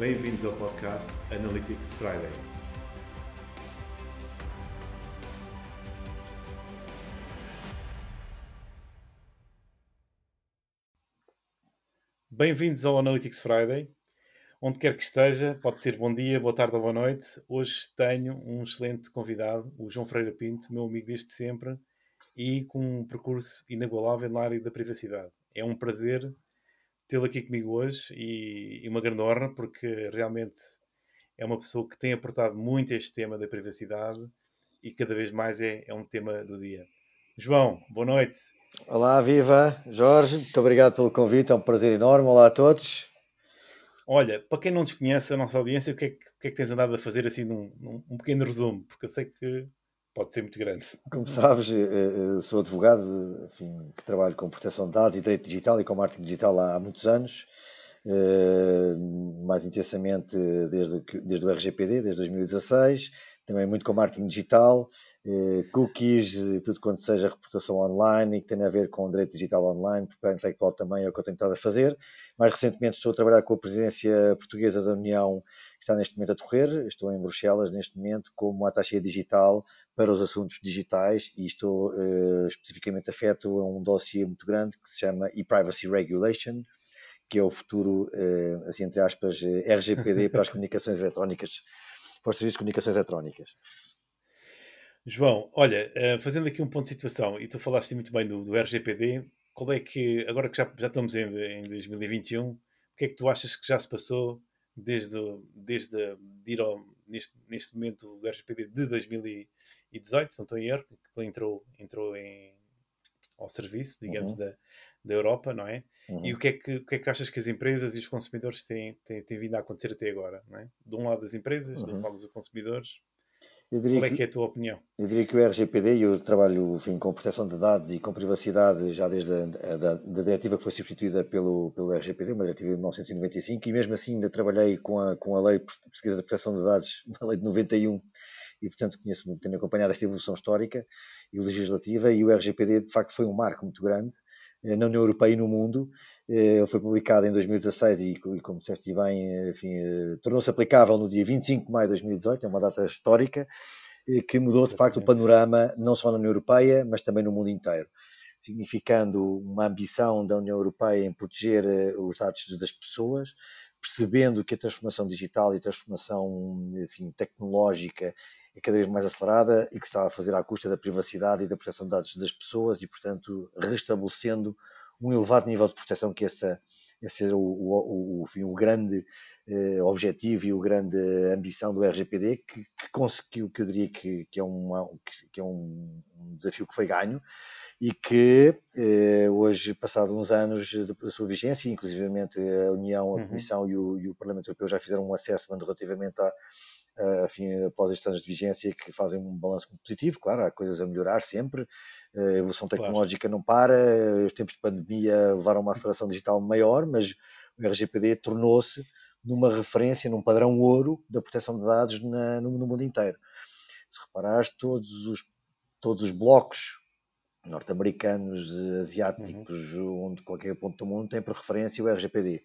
Bem-vindos ao podcast Analytics Friday. Bem-vindos ao Analytics Friday. Onde quer que esteja, pode ser bom dia, boa tarde ou boa noite. Hoje tenho um excelente convidado, o João Freire Pinto, meu amigo desde sempre e com um percurso inigualável na área da privacidade. É um prazer tê-lo aqui comigo hoje e, e, uma grande honra, porque realmente é uma pessoa que tem aportado muito este tema da privacidade e cada vez mais é, é um tema do dia. João, boa noite. Olá, viva Jorge, muito obrigado pelo convite, é um prazer enorme. Olá a todos. Olha, para quem não desconhece a nossa audiência, o que é que, que, é que tens andado a fazer assim num, num um pequeno resumo? Porque eu sei que pode ser muito grande. Como sabes, eh, eh, sou advogado, enfim, que trabalho com proteção de dados e direito digital e com marketing digital há, muitos anos, eh, mais intensamente desde, desde o RGPD, desde 2016, também muito com marketing digital, cookies, tudo quanto seja reputação online e que tem a ver com direito digital online, propriedade intelectual também é o que eu tenho estado a fazer. Mais recentemente estou a trabalhar com a presidência portuguesa da União, que está neste momento a decorrer. Estou em Bruxelas neste momento como attaché digital para os assuntos digitais e estou uh, especificamente afeto a um dossiê muito grande que se chama e-Privacy Regulation, que é o futuro, uh, assim entre aspas, eh, RGPD para as comunicações eletrónicas, para os serviços de comunicações eletrónicas. João, olha, fazendo aqui um ponto de situação, e tu falaste muito bem do, do RGPD, qual é que, agora que já, já estamos em, em 2021, o que é que tu achas que já se passou desde, desde de ir ao, neste, neste momento do RGPD de 2018, se não estou em erro, que entrou, entrou em, ao serviço, digamos, uhum. da, da Europa, não é? Uhum. E o que é, que, o que é que achas que as empresas e os consumidores têm, têm, têm vindo a acontecer até agora, não é? De um lado das empresas, uhum. do outro lado dos consumidores, qual é que, que, é a tua opinião? Eu diria que o RGPD, e eu trabalho enfim, com proteção de dados e com privacidade já desde a da, da diretiva que foi substituída pelo, pelo RGPD, uma diretiva de 1995, e mesmo assim ainda trabalhei com a, com a lei portuguesa de proteção de dados, a lei de 91, e portanto conheço, tenho acompanhado esta evolução histórica e legislativa, e o RGPD de facto foi um marco muito grande na União Europeia e no mundo. Eh, ele foi publicado em 2016 e, como disseste bem, eh, tornou-se aplicável no dia 25 de maio de 2018, é uma data histórica, que mudou de facto o panorama não só na União Europeia, mas também no mundo inteiro significando uma ambição da União Europeia em proteger os dados das pessoas, percebendo que a transformação digital e a transformação enfim, tecnológica é cada vez mais acelerada e que está a fazer à custa da privacidade e da proteção de dados das pessoas e, portanto, restabelecendo um elevado nível de proteção que essa, esse é o, o, o, o grande eh, objetivo e o grande ambição do RGPD, que, que conseguiu, que eu diria que, que é, uma, que, é um, desafio que foi ganho e que eh, hoje, passado uns anos da sua vigência, inclusivamente a União, a uhum. Comissão e, o, e o Parlamento Europeu já fizeram um assessment relativamente a uh, enfim, após estes anos de vigência que fazem um balanço positivo. Claro, há coisas a melhorar sempre, a evolução tecnológica claro. não para, os tempos de pandemia levaram a uma aceleração digital maior, mas o RGPD tornou-se numa referência, num padrão ouro da proteção de dados na, no, no, mundo inteiro. Se reparares, todos os, todos os blocos norte-americanos, asiáticos, uhum. onde qualquer ponto do mundo tem por referência o RGPD.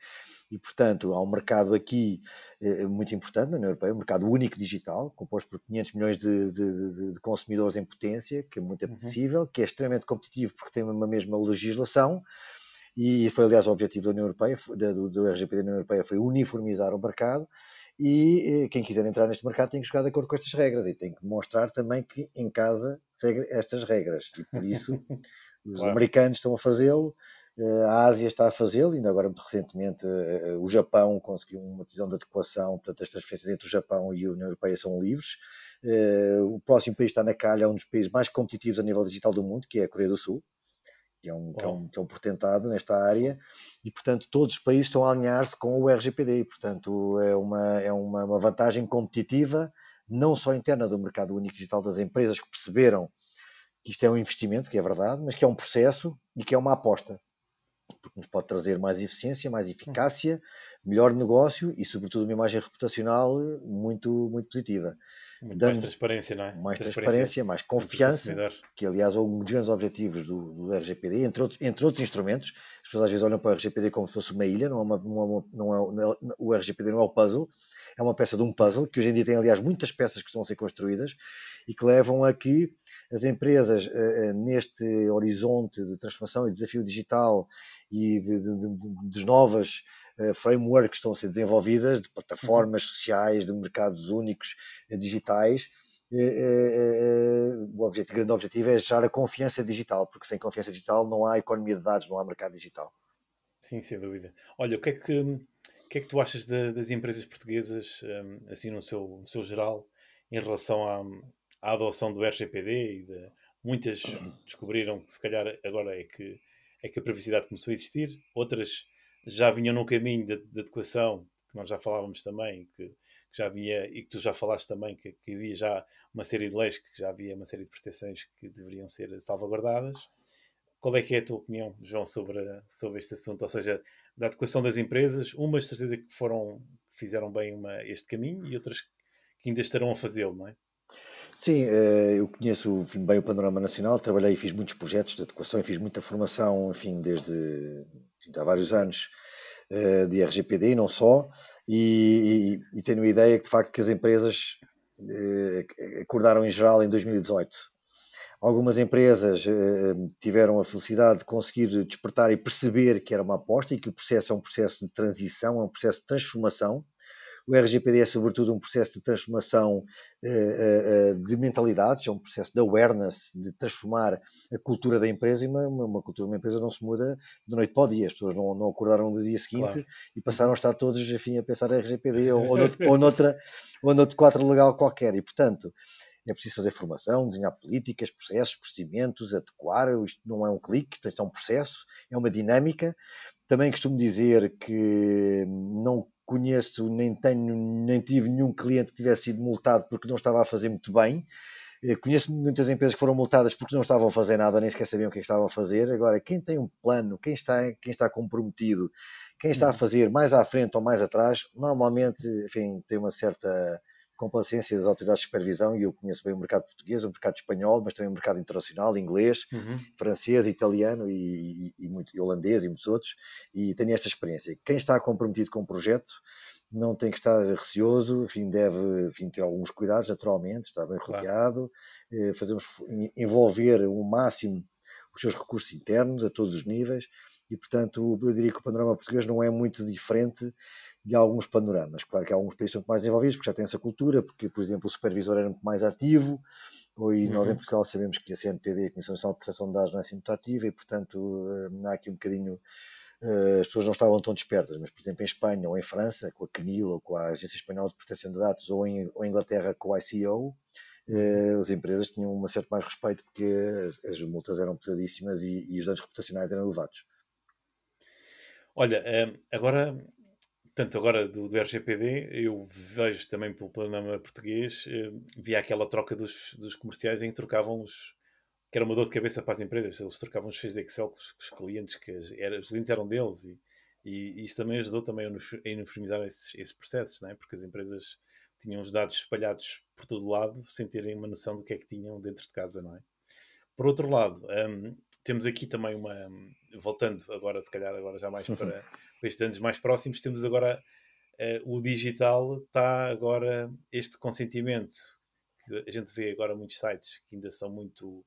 E, portanto, há um mercado aqui eh, muito importante na União Europeia, um mercado único digital, composto por 500 milhões de, de, de consumidores em potência, que é muito uhum. apetecível, uhum. que é extremamente competitivo porque tem uma mesma legislação, e foi, aliás, o objetivo da União Europeia, do, do RGPD da União Europeia, foi uniformizar o mercado, e eh, quem quiser entrar neste mercado tem que jogar de acordo com estas regras e tem que demonstrar também que em casa segue estas regras. E por isso os claro. americanos estão a fazê-lo, a Ásia está a fazê-lo, ainda agora muito recentemente eh, o Japão conseguiu uma decisão de adequação, portanto as transferências entre o Japão e a União Europeia são livres. O próximo país está na calha, é um dos países mais competitivos a nível digital do mundo, que é a Coreia do Sul que é um, que é um, que é um portentado nesta área, e portanto todos os países estão a alinhar-se com o RGPD, e portanto é uma, é uma, uma vantagem competitiva, não só interna do mercado único digital das empresas que perceberam que isto é um investimento, que é verdade, mas que é um processo e que é uma aposta. Porque nos pode trazer mais eficiência, mais eficácia, melhor negócio e, sobretudo, uma imagem reputacional muito, muito positiva. Muito mais transparência, não é? Mais transparência, transparência mais confiança, que aliás é um dos grandes objetivos do, do RGPD, entre, outros, entre outros instrumentos. As pessoas às vezes olham para o RGPD como se fosse uma ilha, não é uma, não é uma, é, não é, o RGPD não é o puzzle, é uma peça de um puzzle, que hoje em dia tem, aliás, muitas peças que estão a ser construídas e que levam a que as empresas, eh, eh, neste horizonte de transformação e desafio digital e de, de, de, de novas eh, frameworks que estão a ser desenvolvidas, de plataformas uhum. sociais, de mercados únicos digitais, o objetivo, o grande objetivo é gerar a confiança digital, porque sem confiança digital não há economia de dados, não há mercado digital. Sim, sem dúvida. Olha, o que é que que é que tu achas de, das empresas portuguesas, um, assim no seu, no seu geral, em relação à, à adoção do RGPD de, muitas descobriram que se calhar agora é que, é que a privacidade começou a existir, outras já vinham no caminho de, de adequação, que nós já falávamos também, que, que, já havia, e que tu já falaste também, que, que, havia já uma série de leis, que já havia uma série de proteções que deveriam ser salvaguardadas. Qual é que é a tua opinião, João, sobre, sobre este assunto? Ou seja, da adequação das empresas, umas certeza que foram fizeram bem uma, este caminho e outras que ainda estarão a fazê-lo, não é? Sim, eh, eu conheço enfim, bem o panorama nacional, trabalhei e fiz muitos projetos de adequação e fiz muita formação, enfim, desde enfim, há vários anos eh, de RGPD e não só, e, e, e tenho a ideia que de facto que as empresas eh, acordaram em geral em 2018 Algumas empresas eh, tiveram a felicidade de conseguir despertar e perceber que era uma aposta e que o processo é um processo de transição, é um processo de transformação. O RGPD é, sobretudo, um processo de transformação eh, eh, de mentalidades, é um processo de awareness, de transformar a cultura da empresa e uma, uma, cultura de uma empresa não se muda de noite para o dia. As pessoas não, não acordaram no dia seguinte claro. e passaram a estar todos enfim, a pensar em RGPD ou, ou, ou, noutra, ou noutro quadro legal qualquer. E, portanto, é preciso fazer formação, desenhar políticas, processos, procedimentos, adequar. Isto não é um clique, isto é um processo, é uma dinâmica. Também costumo dizer que não conheço, nem tenho, nem tive nenhum cliente que tivesse sido multado porque não estava a fazer muito bem. Eh, conheço muitas empresas que foram multadas porque não estavam a fazer nada, nem sequer sabiam o que, é que estavam a fazer. Agora, quem tem um plano, quem está, quem está comprometido, quem está a uhum. fazer mais à frente ou mais atrás, normalmente, enfim, tem uma certa complacência das autoridades de supervisão, e eu conheço bem o mercado português, o mercado espanhol, mas também o mercado internacional, inglês, uhum. francês, italiano e, e, e, muito, e holandês e muitos outros, e tenho esta experiência. Quem está comprometido com o projeto não tem que estar receoso, enfim, deve enfim, ter alguns cuidados, naturalmente, estar bem rodeado, claro. Eh, fazer envolver o máximo os seus recursos internos a todos os níveis, e portanto eu diria que o panorama português não é muito diferente de alguns panoramas. Claro que há alguns países que são mais desenvolvidos porque já têm essa cultura, porque, por exemplo, o supervisor era muito mais ativo, e nós em uhum. Portugal sabemos que a CNPD, a Comissão Nacional de Proteção de Dados, não é assim muito ativa e, portanto, eh, há aqui um bocadinho. Eh, as pessoas não estavam tão despertas, mas, por exemplo, em Espanha ou em França, com a CNIL ou com a Agência Espanhola de Proteção de Dados, ou em, ou em Inglaterra com o ICO, eh, uhum. as empresas tinham um certo mais respeito porque as, as multas eram pesadíssimas e, e os danos reputacionais eram elevados. Olha, agora Portanto, agora do, do, RGPD, eu vejo também pelo panorama português, eh, via aquela troca dos, dos, comerciais em que trocavam os. que era uma dor de cabeça para as empresas, eles trocavam os feios de Excel com os, com os clientes, que as, era, os clientes eram deles, e, e, isso também ajudou também a uniformizar esses, esses processos, não é? porque as empresas tinham os dados espalhados por todo lado sem terem uma noção do que é que tinham dentro de casa, não é? Por outro lado, um, temos aqui também uma. Voltando agora, se calhar, agora já mais para estes anos mais próximos, temos agora uh, o digital, está agora este consentimento. A gente vê agora muitos sites que ainda são muito.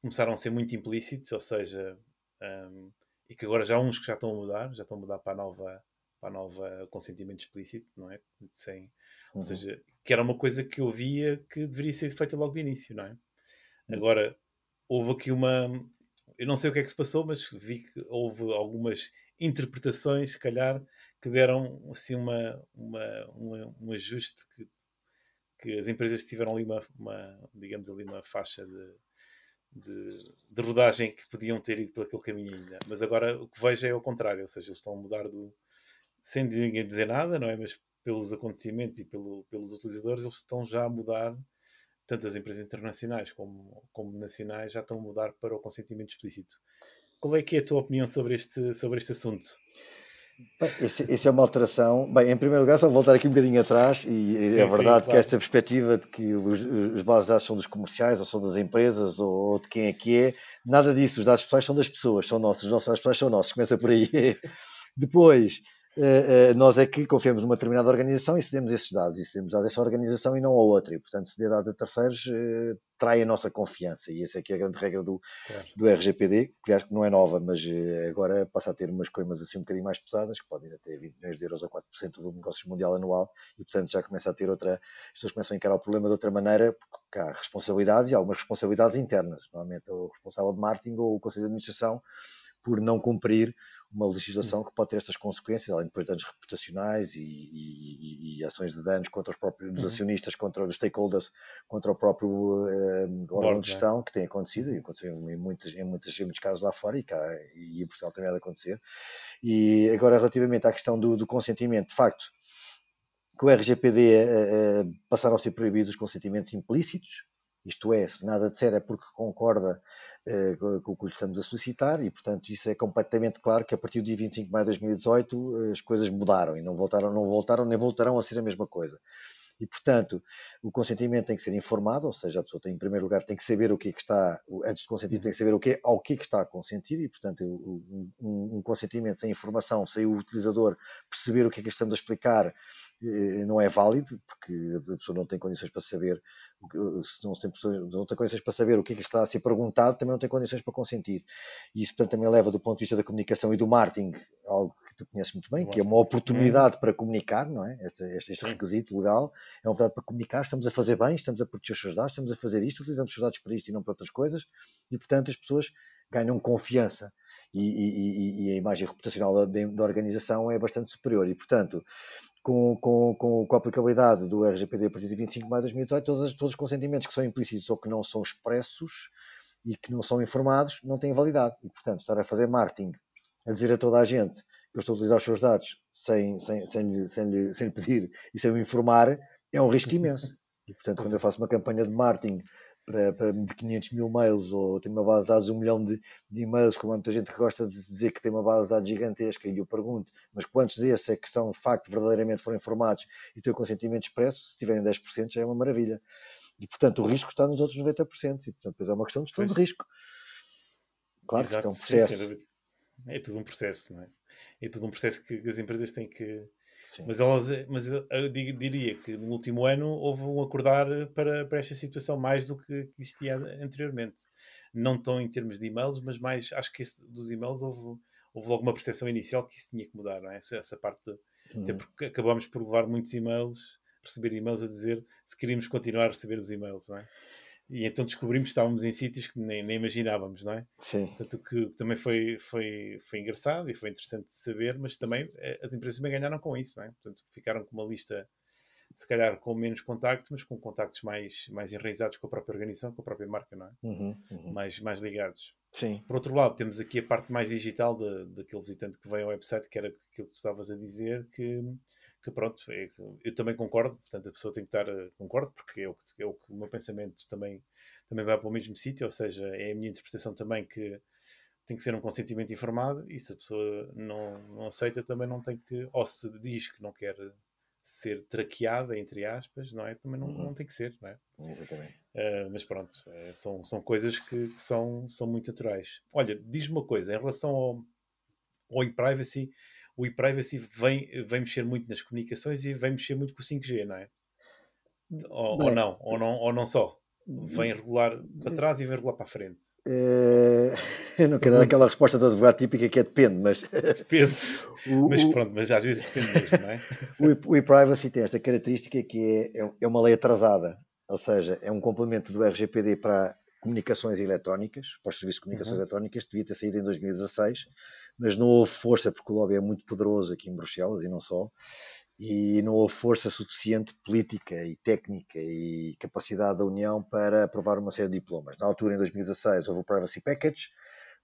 começaram a ser muito implícitos, ou seja, um, e que agora já há uns que já estão a mudar, já estão a mudar para a nova, para a nova consentimento explícito, não é? Sem, uhum. Ou seja, que era uma coisa que eu via que deveria ser feita logo de início, não é? Uhum. Agora, houve aqui uma. Eu não sei o que é que se passou, mas vi que houve algumas interpretações, se calhar, que deram assim uma, uma, uma um ajuste que, que as empresas tiveram ali uma, uma digamos ali uma faixa de, de, de, rodagem que podiam ter ido por aquele caminho ainda. Mas agora o que vejo é o contrário, ou seja, eles estão a mudar do sem ninguém dizer nada, não é? Mas pelos acontecimentos e pelo, pelos utilizadores, eles estão já a mudar, tanto as empresas internacionais como, como nacionais, já estão a mudar para o consentimento explícito. qual é que é a tua opinião sobre este, sobre este assunto? Bem, esse, esse, é uma alteração. Bem, em primeiro lugar, só voltar aqui um bocadinho atrás, e sim, é verdade sim, que esta perspectiva de que os, os bases de dados são dos comerciais, ou são das empresas, ou, ou, de quem é que é, nada disso. Os dados pessoais são das pessoas, são nossos, os nossos dados pessoais são nossos. Começa por aí. Depois, nós é que confiamos numa determinada organização e cedemos esses dados, e cedemos dados a essa organização e não a outra, e portanto ceder dados a terceiros uh, trai a nossa confiança, e essa é que é a grande regra do, claro. do RGPD, que acho que não é nova, mas agora passa a ter umas coimas assim um bocadinho mais pesadas, que podem ir até 20 milhões de euros a 4% do negócio mundial anual, e portanto já começa a ter outra, as pessoas começam a encarar o problema de outra maneira, porque há responsabilidades e há algumas responsabilidades internas, normalmente o responsável de marketing ou o conselho de administração, por não cumprir uma legislação que pode ter estas consequências, além depois de danos reputacionais e, e, e, ações de danos contra os próprios uhum. acionistas, contra os stakeholders, contra o próprio uh, órgão de é. gestão, que tem acontecido, e aconteceu em, muitos, em, muitos, em muitos casos lá fora, e, cá, e em Portugal também há de acontecer. E agora, relativamente à questão do, do consentimento, de facto, que o RGPD uh, uh, passaram a ser proibidos os consentimentos implícitos, isto é, se nada disser é porque concorda uh, com o que lhe estamos a solicitar e, portanto, isso é completamente claro que a partir do dia 25 de maio de 2018 eh, as coisas mudaram e não voltaram, não voltaram nem voltarão a ser a mesma coisa. E, portanto, o consentimento tem que ser informado, ou seja, a pessoa tem, em primeiro lugar, tem que saber o que é que está, antes de consentir, tem que saber o que, ao que é que está a consentir, e, portanto, um, um consentimento sem informação, sem o utilizador perceber o que é que estamos a explicar, eh, não é válido, porque a pessoa não tem condições para saber, se não tem, não tem condições para saber o que é que está a ser perguntado, também não tem condições para consentir. E isso, portanto, também leva, do ponto de vista da comunicação e do marketing, algo tu conheces muito bem, que é uma oportunidade para comunicar, não é? Este, este, este requisito legal é uma oportunidade para comunicar, estamos a fazer bem, estamos a proteger os seus dados, estamos a fazer isto, utilizamos os seus dados para isto e não para outras coisas, e portanto as pessoas ganham confiança e, e, e a imagem reputacional da, da, organização é bastante superior e portanto com, com, com, com, a aplicabilidade do RGPD a partir de 25 de maio de 2018, todos, todos os consentimentos que são implícitos ou que não são expressos e que não são informados não têm validade. E, portanto, estar a fazer marketing, a dizer a toda a gente eu estou a utilizar os seus dados sem, sem, sem, lhe, sem, lhe, sem lhe pedir e sem me informar, é um risco imenso. E, portanto, quando eu faço uma campanha de marketing para, para, de 500 mil mails ou tenho uma base de dados de um milhão de, de e-mails, como há muita gente que gosta de dizer que tem uma base de dados gigantesca, e eu pergunto, mas quantos desses é que são de facto verdadeiramente foram informados e têm o consentimento expresso? Se tiverem 10% já é uma maravilha. E portanto o risco está nos outros 90%, e portanto é uma questão de gestão de risco. Claro Exato, que é um processo. Sim, é tudo um processo, não é? é tudo um processo que as empresas têm que. Sim. Mas, elas, mas eu diria que no último ano houve um acordar para, para esta situação mais do que existia anteriormente. Não tão em termos de e-mails, mas mais, acho que esse, dos e-mails houve, houve logo uma percepção inicial que isso tinha que mudar, não é? Essa, essa parte, de, até porque acabámos por levar muitos e-mails, receber e-mails a dizer se queríamos continuar a receber os e-mails, não é? E então descobrimos que estávamos em sítios que nem, nem imaginávamos, não é? Sim. Portanto, que também foi, foi, foi engraçado e foi interessante de saber, mas também eh, as empresas também ganharam com isso, não é? Portanto, ficaram com uma lista, se calhar com menos contactos, mas com contactos mais, mais enraizados com a própria organização, com a própria marca, não é? Uhum, uhum. Mais, mais ligados. Sim. Por outro lado, temos aqui a parte mais digital daquele visitante que veio ao website, que era aquilo que tu estavas a dizer, que que pronto, é, eu também concordo, portanto a pessoa tem que estar, eh, concordo, porque é o, é o que o meu pensamento também, também vai para o mesmo sítio, ou seja, é a minha interpretação também que tem que ser um consentimento informado e se a pessoa não, não aceita também não tem que, ou se diz que não quer ser traqueada, entre aspas, não é? Também não, uhum. não tem que ser, não é? Exatamente. Uh, mas pronto, é, são, são coisas que, que, são, são muito naturais. Olha, diz-me uma coisa, em relação ao, ao e-privacy, o e-privacy vem, vem mexer muito nas comunicações e vem mexer muito com o 5G, não é? Ou, ou não, ou não, ou não só. Vem regular para trás e vem regular para a frente. É... Eu não quero dar aquela resposta do advogado típica que é depende, mas. Depende. o, mas pronto, mas às vezes depende mesmo, não é? o e-privacy tem esta característica que é, é uma lei atrasada, ou seja, é um complemento do RGPD para comunicações eletrónicas, para os serviços de comunicações uhum. eletrónicas, devia ter saído em 2016, mas não houve força, porque o lobby é muito poderoso aqui em Bruxelas e não só, e não houve força suficiente política e técnica e capacidade da União para aprovar uma série de diplomas. Na altura, em 2016, houve o Privacy Package,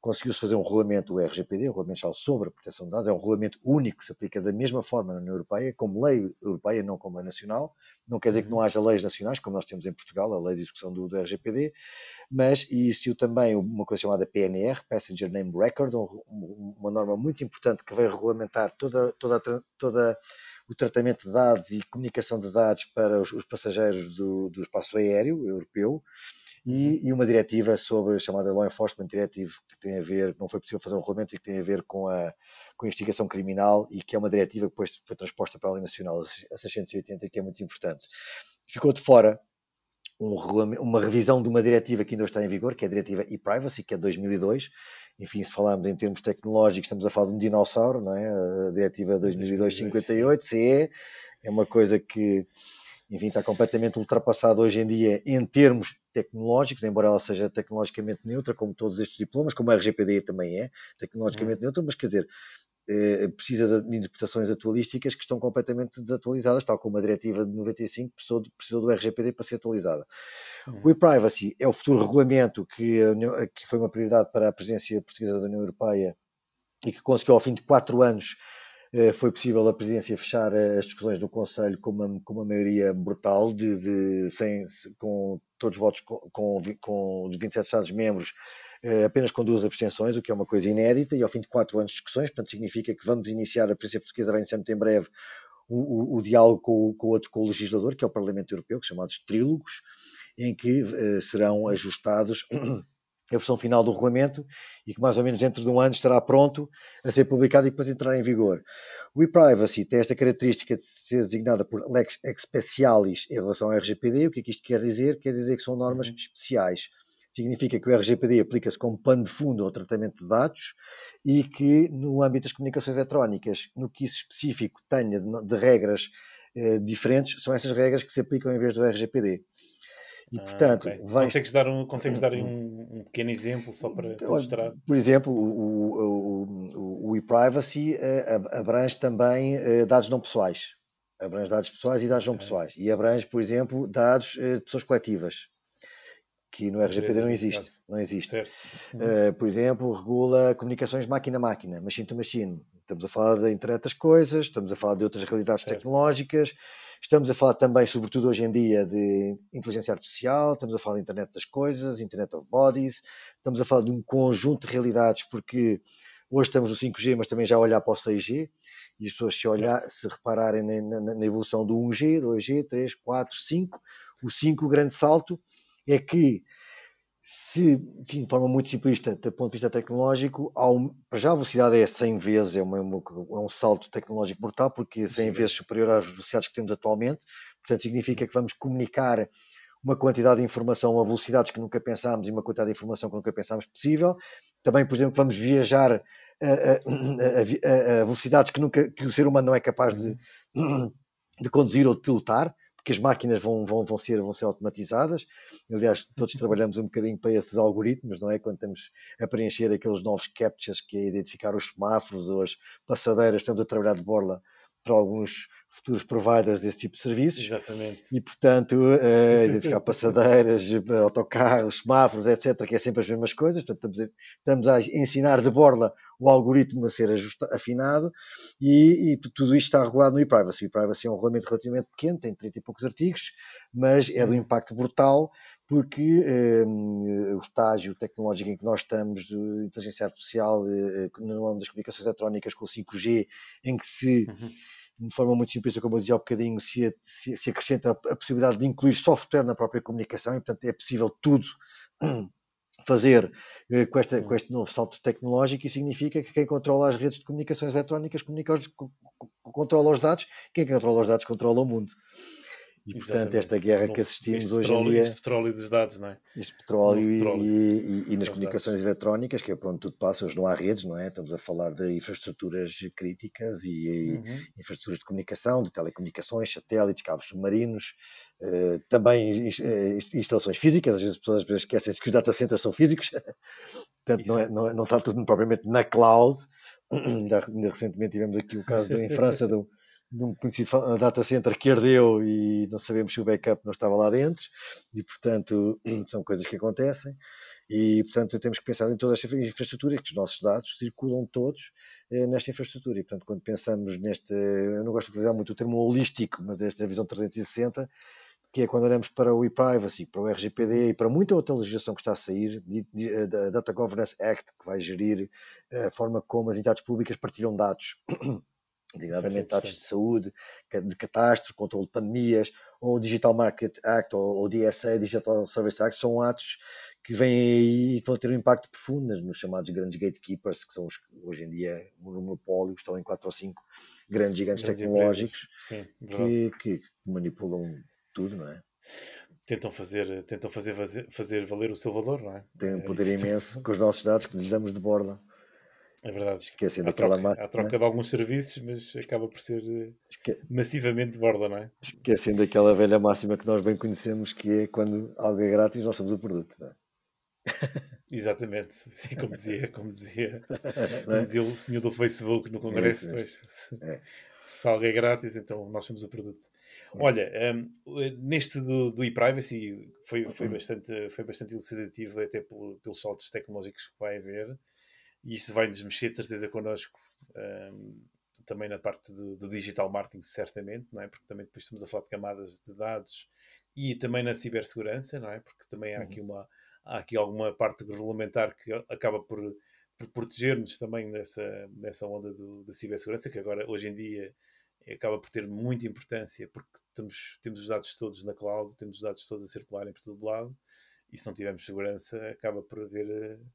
conseguiu-se fazer um regulamento, o RGPD, o Regulamento Geral sobre a Proteção de Dados, é um regulamento único que se aplica da mesma forma na União Europeia, como lei europeia, não como lei nacional. Não quer dizer que não uhum. haja leis nacionais, como nós temos em Portugal, a lei de execução do, do RGPD, mas existiu também uma coisa chamada PNR, Passenger Name Record, um, uma norma muito importante que vai regulamentar toda, toda, toda o tratamento de dados e comunicação de dados para os, os passageiros do, do espaço aéreo europeu e, e, uma diretiva sobre chamada Law Enforcement Directive que tem a ver, não foi possível fazer um regulamento e que tem a ver com a, com a investigação criminal e que é uma diretiva que depois foi transposta para a lei nacional, a 680, que é muito importante. Ficou de fora um uma revisão de uma diretiva que ainda está em vigor, que é a diretiva e-privacy, que é de 2002. Enfim, se falarmos em termos tecnológicos, estamos a falar de um dinossauro, não é? A diretiva 2002-58, CE, é uma coisa que enfim, está completamente ultrapassada hoje em dia em termos tecnológicos, embora ela seja tecnologicamente neutra, como todos estes diplomas, como a RGPD também é, tecnologicamente uhum. neutra, mas quer dizer, eh, precisa de interpretações atualísticas que estão completamente desatualizadas, tal como a diretiva de 95 precisou, precisou do RGPD para ser atualizada. Uhum. O e-privacy é o futuro regulamento que, que foi uma prioridade para a presidência portuguesa da União Europeia e que conseguiu ao fim de quatro anos foi possível a presidência fechar eh, as discussões do Conselho com uma, com uma maioria brutal, de, de sem, com todos os votos com, com, com os 27 Estados-membros, eh, apenas com duas abstenções, o que é uma coisa inédita, e ao fim de quatro anos de discussões, portanto significa que vamos iniciar, a presidência portuguesa vai iniciar muito em breve, o, o, o diálogo com, com, outro, com o legislador, que é o Parlamento Europeu, que é chamados trílogos, em que serão ajustados a versão final do regulamento e que mais ou menos dentro de um ano estará pronto a ser publicado e depois entrar em vigor. O e-privacy tem esta característica de ser designada por lex specialis em relação ao RGPD. O que é que isto quer dizer? Quer dizer que são normas uhum. especiais. Significa que o RGPD aplica-se como pano de fundo ao tratamento de dados e que no âmbito das comunicações eletrónicas, no que isso específico tenha de, de regras eh, diferentes, são essas regras que se aplicam em vez do RGPD. E, ah, portanto, ah, okay. consegues dar, um, consegues dar um, um pequeno exemplo só para, para mostrar? Por exemplo, o, o, o, o e-privacy uh, abrange também uh, dados não pessoais. Abrange dados pessoais e dados okay. não pessoais. E abrange, por exemplo, dados uh, de pessoas coletivas, que no RGPD não existe. Não existe. Uhum. por exemplo, regula comunicações máquina-máquina, machine-to-machine. Estamos a falar da internet das coisas, estamos a falar de outras realidades certo. tecnológicas Estamos a falar também, sobretudo hoje em dia, de inteligência artificial, estamos a falar de internet das coisas, internet of bodies, estamos a falar de um conjunto de realidades, porque hoje estamos no 5G, mas também já a olhar para o 6G, e as pessoas se, olhar, se repararem na, na, na evolução do 1G, 2G, 3, 4, 5, o 5, o grande salto, é que se, enfim, de forma muito simplista, do ponto de vista tecnológico, um, para já a velocidade é 100 vezes, é, uma, é, um salto tecnológico brutal, porque é 100 vezes superior às velocidades que temos atualmente. Portanto, significa que vamos comunicar uma quantidade de informação a velocidades que nunca pensámos e uma quantidade de informação que nunca pensámos possível. Também, por exemplo, vamos viajar a, a, a, a velocidades que, nunca, que o ser humano não é capaz de, uhum. de conduzir ou de pilotar que as máquinas vão, vão, vão, ser, vão ser automatizadas. Aliás, todos uhum. trabalhamos um bocadinho para esses algoritmos, não é? Quando estamos a preencher aqueles novos captchas, que é identificar os semáforos ou as passadeiras, estamos a trabalhar de borla para alguns futuros providers desse tipo de serviços. Exatamente. E, portanto, uh, identificar passadeiras, autocarros, semáforos, etc., que é sempre as mesmas coisas. Portanto, estamos a, estamos a ensinar de borla o algoritmo a ser ajusta, afinado e, e, tudo isto está regulado no e-privacy. O e-privacy é um regulamento relativamente pequeno, tem 30 e poucos artigos, mas é de um uhum. impacto brutal porque um, o estágio tecnológico em que nós estamos, de inteligência artificial, uh, no âmbito das comunicações eletrónicas com o 5G, em que se uhum de forma muito simples, como eu dizia há um bocadinho, se, se, se acrescenta a, a, possibilidade de incluir software na própria comunicação e, portanto, é possível tudo fazer eh, com, esta, com este novo salto tecnológico e significa que quem controla as redes de comunicações eletrónicas comunica os, controla os dados, quem controla os dados controla o mundo. E portanto, esta guerra que assistimos hoje petróleo, em dia. Este petróleo dos dados, não é? Este petróleo, petróleo. E, e, e, nas comunicações dados. eletrónicas, que é para onde tudo passa, hoje não há redes, não é? Estamos a falar de infraestruturas críticas e, uhum. infraestruturas de comunicação, de telecomunicações, satélites, cabos submarinos, uh, também uh, instalações físicas, às vezes as pessoas esquecem-se que os data centers são físicos, portanto não, é, não, é, não, está tudo propriamente na cloud. Ainda, recentemente tivemos aqui o caso em França do de um conhecido data center que ardeu e não sabemos se o backup não estava lá dentro, e portanto são coisas que acontecem. E, portanto, temos que pensar em toda esta infraestrutura que os nossos dados circulam todos eh, nesta infraestrutura. E, portanto, quando pensamos neste, eu não gosto de utilizar muito o termo holístico, mas esta visão 360, que é quando olhamos para o e-privacy, para o RGPD e para muita outra legislação que está a sair, eh, da Data Governance Act, que vai gerir eh, a forma como as entidades públicas partilham dados, designadamente dados de saúde, de catástrofe, controle de pandemias, ou Digital Market Act, ou o DSA, Digital Service Act, são atos que vêm aí e que vão ter um impacto profundo nos chamados grandes gatekeepers, que são os, hoje em dia monopólios, estão em quatro ou cinco grandes gigantes grandes tecnológicos Sim, que, que, manipulam tudo, não é? Tentam fazer, tentam fazer, fazer, fazer valer o seu valor, não é? Tem um poder imenso com os nossos dados que lhes damos de borda. É verdade. Esquecem há daquela troca, máquina. Há troca de alguns serviços, mas acaba por ser eh, Esque... massivamente de borda, não é? Esquecem daquela velha máxima que nós bem conhecemos, que é quando algo é grátis, nós somos o produto, não é? Exatamente, como dizia, como dizia, como dizia o senhor do Facebook no Congresso, é, pois, se, é. se algo é grátis, então nós somos o produto. É. Olha, um, neste do, do e-privacy foi, foi, bastante, foi bastante elucidativo, até pelo, pelos saltos tecnológicos que vai haver, e isso vai-nos mexer de certeza connosco, um, também na parte do, do, digital marketing, certamente, não é? porque também depois estamos a falar de camadas de dados e também na cibersegurança, não é? porque também há aqui uhum. uma há aqui alguma parte regulamentar que acaba por, por proteger-nos também nessa, nessa onda do, da cibersegurança, que agora, hoje em dia, acaba por ter muita importância, porque temos, temos os dados todos na cloud, temos os dados todos a circularem por todo lado, e se não tivermos segurança, acaba por haver uh,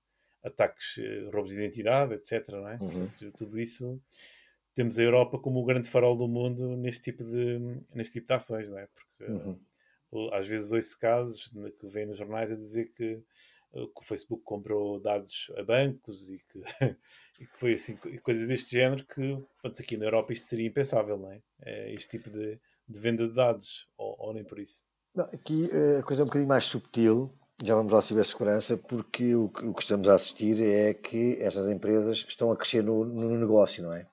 ataques, uh, roubos de identidade, etc. Não é? Uhum. Portanto, tudo isso temos a Europa como o grande farol do mundo neste tipo de, neste tipo de ações, não é? Porque uhum às vezes ouço casos que vêm nos jornais a dizer que, eh, que o Facebook comprou dados a bancos e que, e que foi assim, coisas deste género que, pronto, aqui na Europa isto seria impensável, não é? é este tipo de, de, venda de dados, ou, ou nem por isso. Não, aqui eh, a coisa é um bocadinho mais subtil, já vamos à cibersegurança, porque o que, o que estamos a assistir é que estas empresas estão a crescer no, no negócio, não é?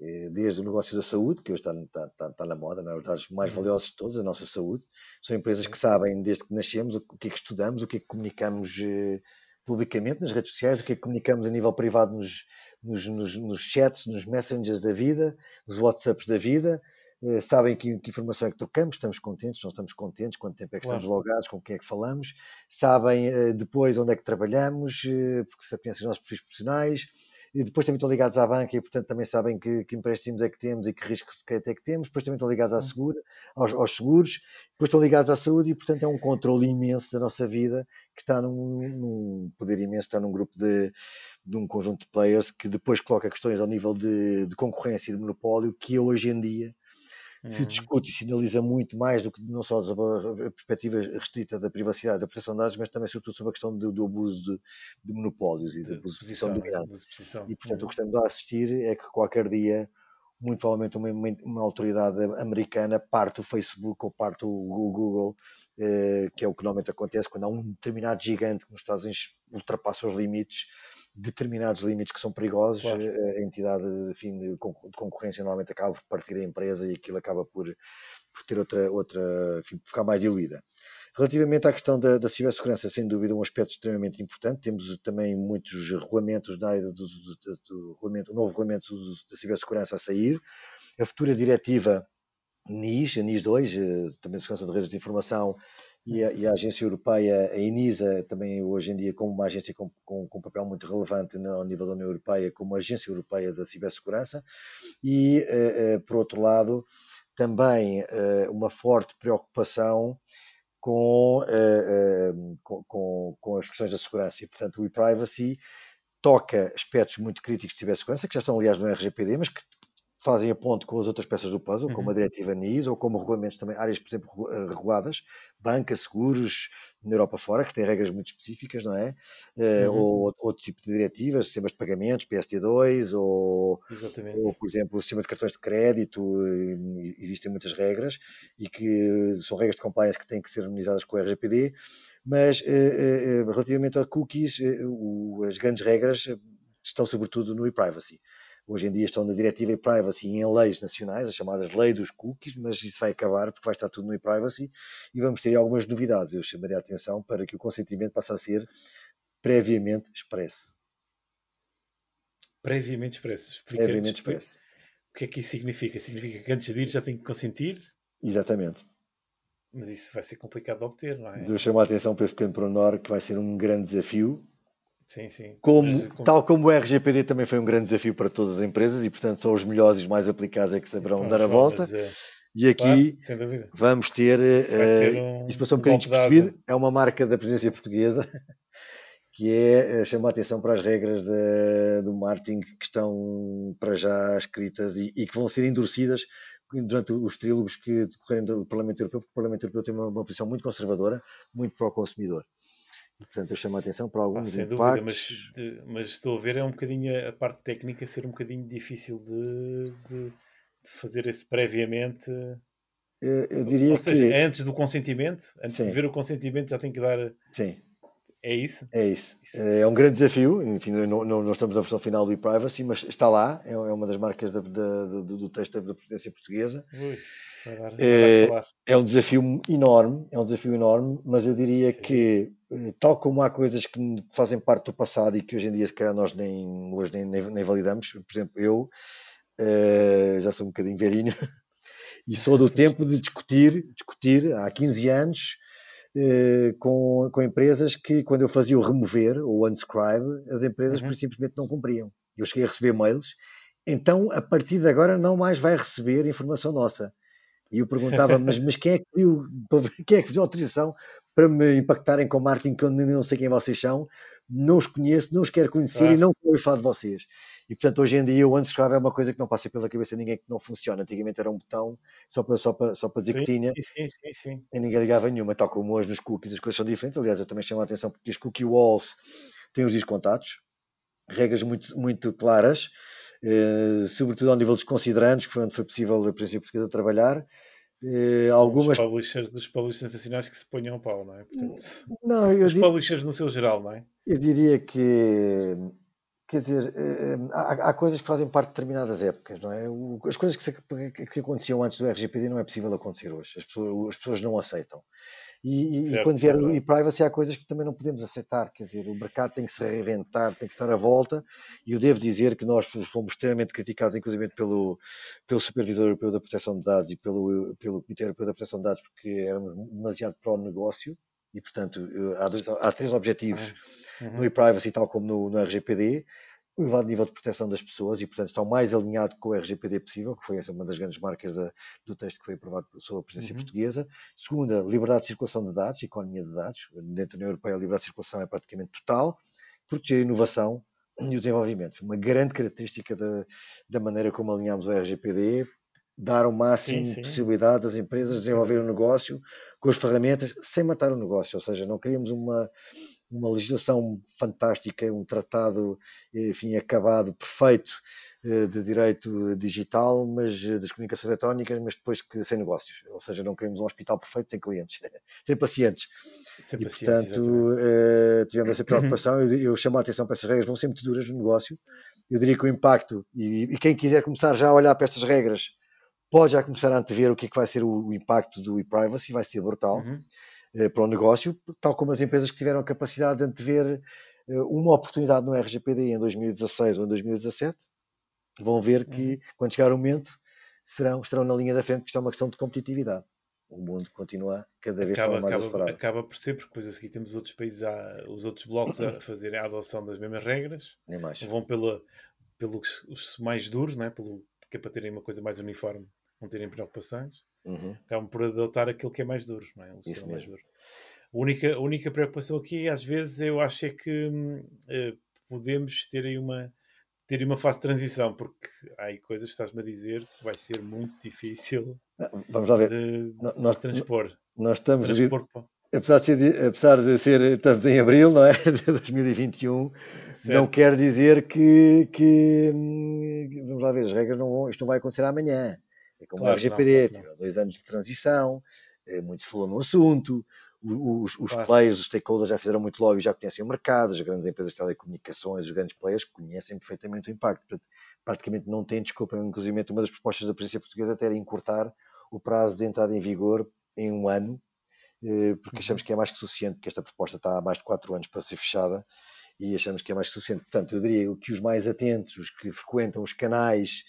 Eh, desde o negócio da saúde, que hoje está, está, está, está na moda, na verdade, os mais uhum. valiosos de todos, a nossa saúde. São empresas que sabem, desde que nascemos, o que é que estudamos, o que é que comunicamos eh, publicamente nas redes sociais, o que é que comunicamos a nível privado nos, nos, nos, nos chats, nos messengers da vida, nos WhatsApps da vida. Eh, sabem que, que, informação é que trocamos, estamos contentes, não estamos contentes, quanto tempo é que claro. estamos logados, com quem é que falamos, sabem depois onde é que trabalhamos, porque se conhecem os nossos perfis profissionais, e depois também estão ligados à banca e, portanto, também sabem que, que empréstimos é que temos e que riscos é que temos. Depois também estão ligados à segura, aos, aos, seguros, depois estão ligados à saúde e, portanto, é um controle imenso da nossa vida que está num, num poder imenso, está num grupo de, de, um conjunto de players que depois coloca questões ao nível de, de concorrência e de monopólio que hoje em dia se uhum. discute e sinaliza muito mais do que não só a perspectiva restrita da privacidade, da proteção de dados, mas também, sobretudo, sobre a questão do, do abuso de, de, monopólios e da posição dominante. E, portanto, o que estamos a assistir é que qualquer dia, muito provavelmente, uma, uma autoridade americana parte o Facebook ou parte o Google, eh, que é o que normalmente acontece quando há um determinado gigante que nos Estados Unidos ultrapassa os limites determinados limites que são perigosos, claro. Eh, a entidade enfim, de concorrência normalmente acaba por partir a empresa e aquilo acaba por, por ter outra, outra enfim, ficar mais diluída. Relativamente à questão da, da, cibersegurança, sem dúvida, um aspecto extremamente importante. Temos também muitos regulamentos na área do, do, do, do regulamento, novo regulamento da cibersegurança a sair. A futura diretiva NIS, a NIS 2, eh, também de segurança de redes de informação, e a, e a, agência europeia, a ENISA, também hoje em dia como uma agência com, com, com um papel muito relevante no, ao nível da União Europeia, como agência europeia da cibersegurança, e, uh, uh, por outro lado, também uh, uma forte preocupação com, com, com, as questões da segurança e, portanto, o e-privacy toca aspectos muito críticos de cibersegurança, que já estão, aliás, no RGPD, mas que fazem a ponte com as outras peças do puzzle, uhum. como a diretiva NIS ou como regulamentos também, áreas, por exemplo, reguladas, banca, seguros, na Europa fora, que têm regras muito específicas, não é? Uh, uhum. Ou outro tipo de diretivas, sistemas de pagamentos, PSD2, ou, ou, por exemplo, o sistema de cartões de crédito, existem muitas regras e que são regras de compliance que têm que ser harmonizadas com o RGPD, mas uh, uh, relativamente a cookies, as grandes regras estão sobretudo no e-privacy hoje em dia estão na diretiva e-privacy e em leis nacionais, as chamadas leis dos cookies, mas isso vai acabar porque vai estar tudo no e-privacy e vamos ter algumas novidades. Eu chamaria a atenção para que o consentimento passe a ser previamente expresso. Previamente expresso. Previamente expresso. O que é que isso significa? Significa que antes de ir já tem que consentir? Exatamente. Mas isso vai ser complicado de obter, não é? Eu chamo a atenção para esse pequeno pormenor que vai ser um grande desafio. Sim, sim. Como. Tal como o RGPD também foi um grande desafio para todas as empresas e, portanto, só os melhores e os mais aplicados é que saberão dar a volta. E aqui claro, vamos ter. Uh, um, isso passou um bocadinho despercebido. É uma marca da presença portuguesa que é uh, chamar a atenção para as regras de, do marketing que estão para já escritas e, e que vão ser endurecidas durante os trílogos que decorrem do Parlamento Europeu, porque o Parlamento Europeu tem uma, uma posição muito conservadora, muito pró-consumidor. Portanto, eu chamo a atenção para alguns ah, impactos. Dúvida, mas, mas, estou a ver, é um bocadinho a parte técnica ser um bocadinho difícil de, de, de fazer esse previamente. Eu, eu diria Ou seja, que... antes do consentimento, antes Sim. de ver o consentimento, já tem que dar. Sim. É isso? É isso. isso. É um grande desafio. Enfim, não, não, não, estamos na versão final do e-privacy, mas está lá. É, é uma das marcas da, da, do, do texto da presidência portuguesa. Ui, é, é, um desafio enorme. É um desafio enorme, mas eu diria Sim. que, eh, tal como há coisas que fazem parte do passado e que hoje em dia, se calhar, nós nem, hoje nem, nem, nem validamos, por exemplo, eu uh, já sou um bocadinho velhinho e sou do tempo de discutir, discutir há 15 anos eh, com, com empresas que, quando eu fazia o remover ou unscribe, as empresas uhum. simplesmente não cumpriam. Eu cheguei a receber mails, então a partir de agora não mais vai receber informação nossa. E eu perguntava, mas, mas quem, é que deu, quem é que deu autorização para me impactarem com marketing que eu não sei quem vocês são? Não os conheço, não os quero conhecer e não quero falar de vocês. E portanto, hoje em dia, o unsubscribe é uma coisa que não passa pela cabeça de ninguém que não funciona. Antigamente era um botão só para, só para, só para dizer sim, que tinha sim, sim, sim. e ninguém ligava nenhuma, tal como hoje nos cookies as coisas são diferentes. Aliás, eu também chamo a atenção porque as cookie walls têm os descontatos, regras muito, muito claras, eh, sobretudo ao nível dos considerandos, que foi onde foi possível a princípio portuguesa trabalhar. Uh, algumas... Os publishers, os publishers nacionais que se ponham ao pau, não é? Portanto, não, os digo... publishers no seu geral, não é? Eu diria que, quer dizer, eh, há, há, coisas que fazem parte de determinadas épocas, não é? As coisas que, se, que aconteciam antes do RGPD não é possível acontecer hoje. As pessoas, as pessoas não aceitam. E, certo, e quando vier o e-privacy há coisas que também não podemos aceitar, quer dizer, o mercado tem que se reinventar, tem que estar à volta, e eu devo dizer que nós fomos extremamente criticados, inclusive pelo, pelo Supervisor Europeu da Proteção de Dados e pelo, pelo Comitê Europeu da Proteção de Dados, porque éramos demasiado pró-negócio, e portanto há, dois, há três objetivos uhum. no e-privacy, tal como no, no RGPD, o elevado nível de proteção das pessoas e, portanto, estão mais alinhado com o RGPD possível, que foi essa uma das grandes marcas da, do texto que foi aprovado sob a presidência uhum. portuguesa. Segunda, liberdade de circulação de dados, economia de dados. Dentro da União Europeia, a liberdade de circulação é praticamente total. Proteger a inovação e o desenvolvimento. Foi uma grande característica da, da maneira como alinhámos o RGPD, dar o máximo sim, sim. de possibilidade das empresas desenvolverem um negócio com as ferramentas sem matar o negócio, ou seja, não queríamos uma, uma legislação fantástica, um tratado, enfim, acabado, perfeito eh, de direito digital, mas eh, das comunicações eletrónicas, mas depois que sem negócios, ou seja, não queremos um hospital perfeito sem clientes, sem pacientes. Sem e pacientes, portanto, eh, tivemos essa preocupação. Eu, eu chamo a atenção para essas regras, vão ser muito duras no negócio. Eu diria que o impacto, e, e quem quiser começar já a olhar para estas regras, pode já começar a antever o que, é que vai ser o, o impacto do e-privacy, vai ser brutal uhum. eh, para o negócio, tal como as empresas que tiveram a capacidade de antever eh, uma oportunidade no RGPD em 2016 ou em 2017, vão ver que uhum. quando chegar o momento serão, estarão na linha da frente, porque isto é uma questão de competitividade. O mundo continua cada vez acaba, mais acaba, acelerado. Acaba por ser, porque depois a seguir temos outros países, a, os outros blocos a fazerem a adoção das mesmas regras. Nem mais. Vão pela, pelos os mais duros, né? pelo, que é para terem uma coisa mais uniforme, não terem preocupações, uhum. acabam por adotar aquilo que é mais duro, não é? O Isso mais duro. A única, a única preocupação aqui, às vezes, eu acho é que uh, podemos ter aí uma ter uma fase de transição, porque há aí coisas que estás-me a dizer que vai ser muito difícil Vamos lá ver. de, nós, de transpor. Nós estamos transpor, apesar de, ser, apesar de ser, estamos em abril, não é? De 2021, certo. não quer dizer que, que, vamos lá ver, as regras não vão, isto não vai acontecer amanhã. É como claro, o RGPD, dois anos de transição, é, muito se falou no assunto, os, os claro. players, os stakeholders já fizeram muito lobby, já conhecem o mercado, as grandes empresas de telecomunicações, os grandes players conhecem perfeitamente o impacto. Portanto, praticamente não tem desculpa. Inclusive, uma das propostas da Polícia Portuguesa até era encurtar o prazo de entrada em vigor em um ano, eh, porque achamos uhum. que é mais que suficiente, porque esta proposta está há mais de quatro anos para ser fechada e achamos que é mais que suficiente. Portanto, eu diria que os mais atentos, os que frequentam os canais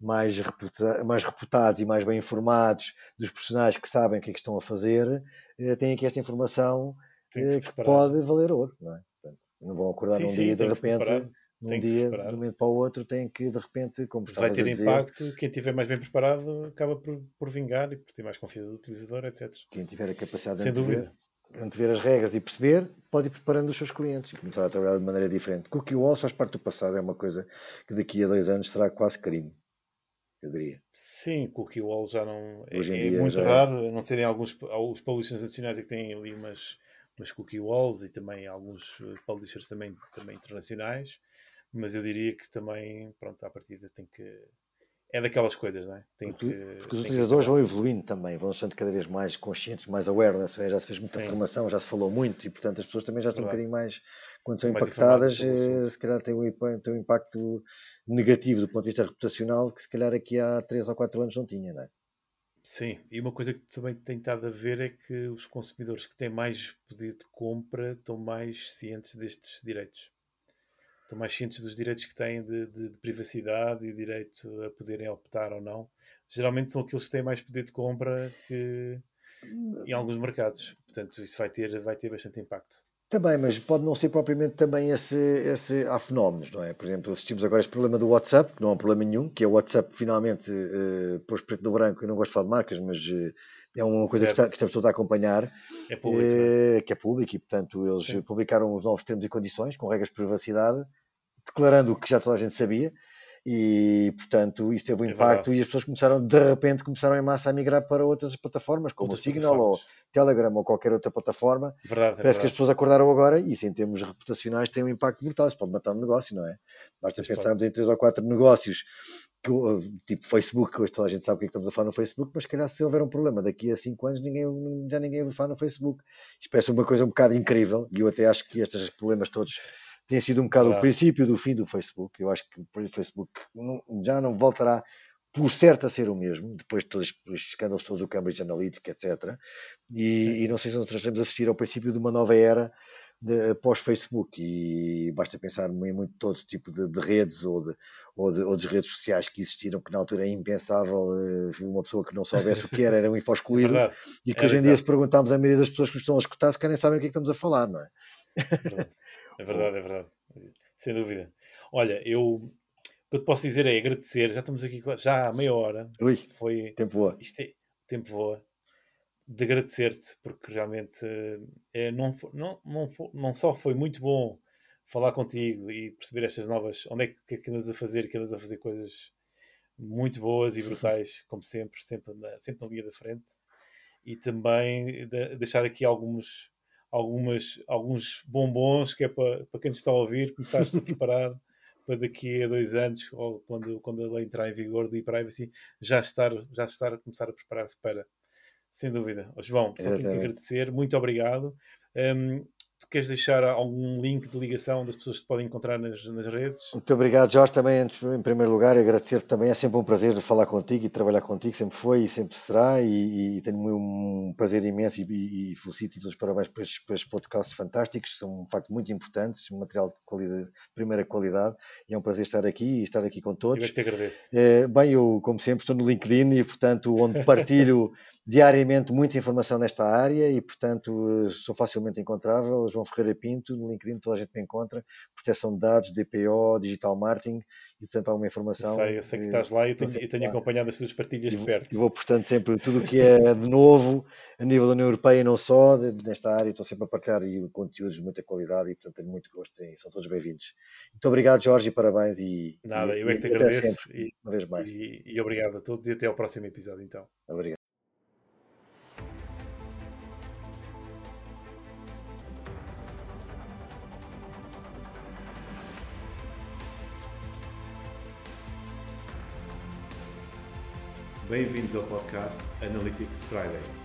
mais, reputa mais reputados e mais bem informados dos profissionais que sabem o que é que estão a fazer, eh, têm aqui esta informação que, que pode valer ouro. Não, é? Portanto, não vão acordar sim, num sim, dia de repente num tem dia, de um momento para o outro, tem que de repente, como Vai ter dizer, impacto, quem estiver mais bem preparado acaba por, por vingar e por ter mais confiança do utilizador, etc. Quem tiver a capacidade de antever, antever as regras e perceber, pode ir preparando os seus clientes e começar a trabalhar de maneira diferente. Cookie Walls faz parte do passado, é uma coisa que daqui a dois anos será quase crime. Eu diria. Sim, cookie wall já não é, Hoje é, dia muito já... É. raro, a não serem alguns os publishers nacionais é que têm ali umas, umas cookie walls e também alguns eh, publishers também, também internacionais mas eu diria que também, pronto, à partida tem que. É daquelas coisas, não é? Tem porque, que, porque os utilizadores que... vão evoluindo também, vão sendo cada vez mais conscientes, mais awareness, já se fez muita Sim. formação, já se falou muito e, portanto, as pessoas também já estão Verdade. um bocadinho mais, quando são mais impactadas, eh, se calhar tem um, tem um impacto negativo do ponto de vista reputacional que se calhar aqui há 3 ou 4 anos não tinha, não é? Sim, e uma coisa que também tem estado a ver é que os consumidores que têm mais poder de compra estão mais cientes destes direitos estão mais cientes dos direitos que têm de, de, de, privacidade e o direito a poderem optar ou não. Geralmente são aqueles que têm mais poder de compra que em alguns mercados. Portanto, isso vai ter, vai ter bastante impacto. Também, mas pode não ser propriamente também esse, esse. Há fenómenos, não é? Por exemplo, assistimos agora este problema do WhatsApp, que não é um problema nenhum, que é o WhatsApp finalmente uh, pôs preto no branco. Eu não gosto de falar de marcas, mas uh, é uma coisa que, está, que estamos todos a acompanhar. É público. Uh, que é público e, portanto, eles Sim. publicaram os novos termos e condições com regras de privacidade declarando o que já toda a gente sabia e portanto isto teve um é impacto e as pessoas começaram de repente começaram em massa a migrar para outras plataformas como outras o Signal ou Telegram ou qualquer outra plataforma verdade, é parece verdade. que as pessoas acordaram agora e isso em termos reputacionais tem um impacto brutal, isso pode matar um negócio não é? basta Mas pensarmos pode. em três ou quatro negócios que, tipo Facebook, hoje toda a gente sabe o que, é que estamos a falar no Facebook, mas se calhar se houver um problema daqui a 5 anos ninguém, já ninguém vai falar no Facebook. Isto parece uma coisa um bocado incrível e eu até acho que estes problemas todos tem sido um bocado claro. o princípio do fim do Facebook. Eu acho que o Facebook não, já não voltará por certo a ser o mesmo, depois de todos os escândalos todos do Cambridge Analytica, etc. E, e, não sei se nós estamos a assistir ao princípio de uma nova era pós-Facebook e basta pensar em muito todo tipo de, de redes ou de, ou, de, ou de redes sociais que existiram que na altura é impensável uh, uma pessoa que não soubesse o que era, era um info excluído é e que é hoje em dia se perguntarmos à maioria das pessoas que nos estão a escutar se querem saber o que é que estamos a falar, não é? É verdade, é verdade. Sem dúvida. Olha, eu o que eu te posso dizer é agradecer. Já estamos aqui já há meia hora. Ui, foi, tempo voa. Isto é, tempo voa. De agradecer-te, porque realmente é, não, não, não, não só foi muito bom falar contigo e perceber estas novas. Onde é que, que andas a fazer? Que andas a fazer coisas muito boas e brutais, como sempre, sempre na, sempre na linha da frente. E também de, deixar aqui alguns algumas, alguns bombons que é para, para quem está a ouvir começar-se a preparar para daqui a dois anos, ou quando, quando a lei entrar em vigor do e-privacy, já estar, já estar a começar a preparar-se para. Sem dúvida. João, só tenho que agradecer, muito obrigado. Um, Tu queres deixar algum link de ligação das pessoas que te podem encontrar nas, nas redes? Muito obrigado, Jorge. Também, em primeiro lugar, agradecer também. É sempre um prazer falar contigo e trabalhar contigo. Sempre foi e sempre será. E, e tenho um prazer imenso e, e felicito todos os parabéns por estes, podcasts fantásticos. São, de facto, muito importantes. Um material de qualidade, primeira qualidade. E é um prazer estar aqui e estar aqui com todos. Eu é que te agradeço. É, bem, eu, como sempre, estou no LinkedIn e, portanto, onde partilho diariamente muita informação nesta área e, portanto, sou facilmente encontrável. João Ferreira Pinto, no LinkedIn toda a gente me encontra. Proteção de dados, DPO, digital marketing e, portanto, alguma informação. Eu sei, eu sei que estás lá e tenho, eu tenho acompanhado as tuas partilhas de perto. E vou, portanto, sempre tudo o que é de novo a nível da União Europeia e não só, nesta área, estou sempre a partilhar e conteúdos de muita qualidade e, portanto, tenho muito gosto e são todos bem-vindos. Muito obrigado, Jorge, e parabéns. E, Nada, eu é que te agradeço. Sempre, e, uma vez mais. E, e obrigado a todos e até ao próximo episódio, então. Obrigado. Bem-vindos ao podcast Analytics Friday.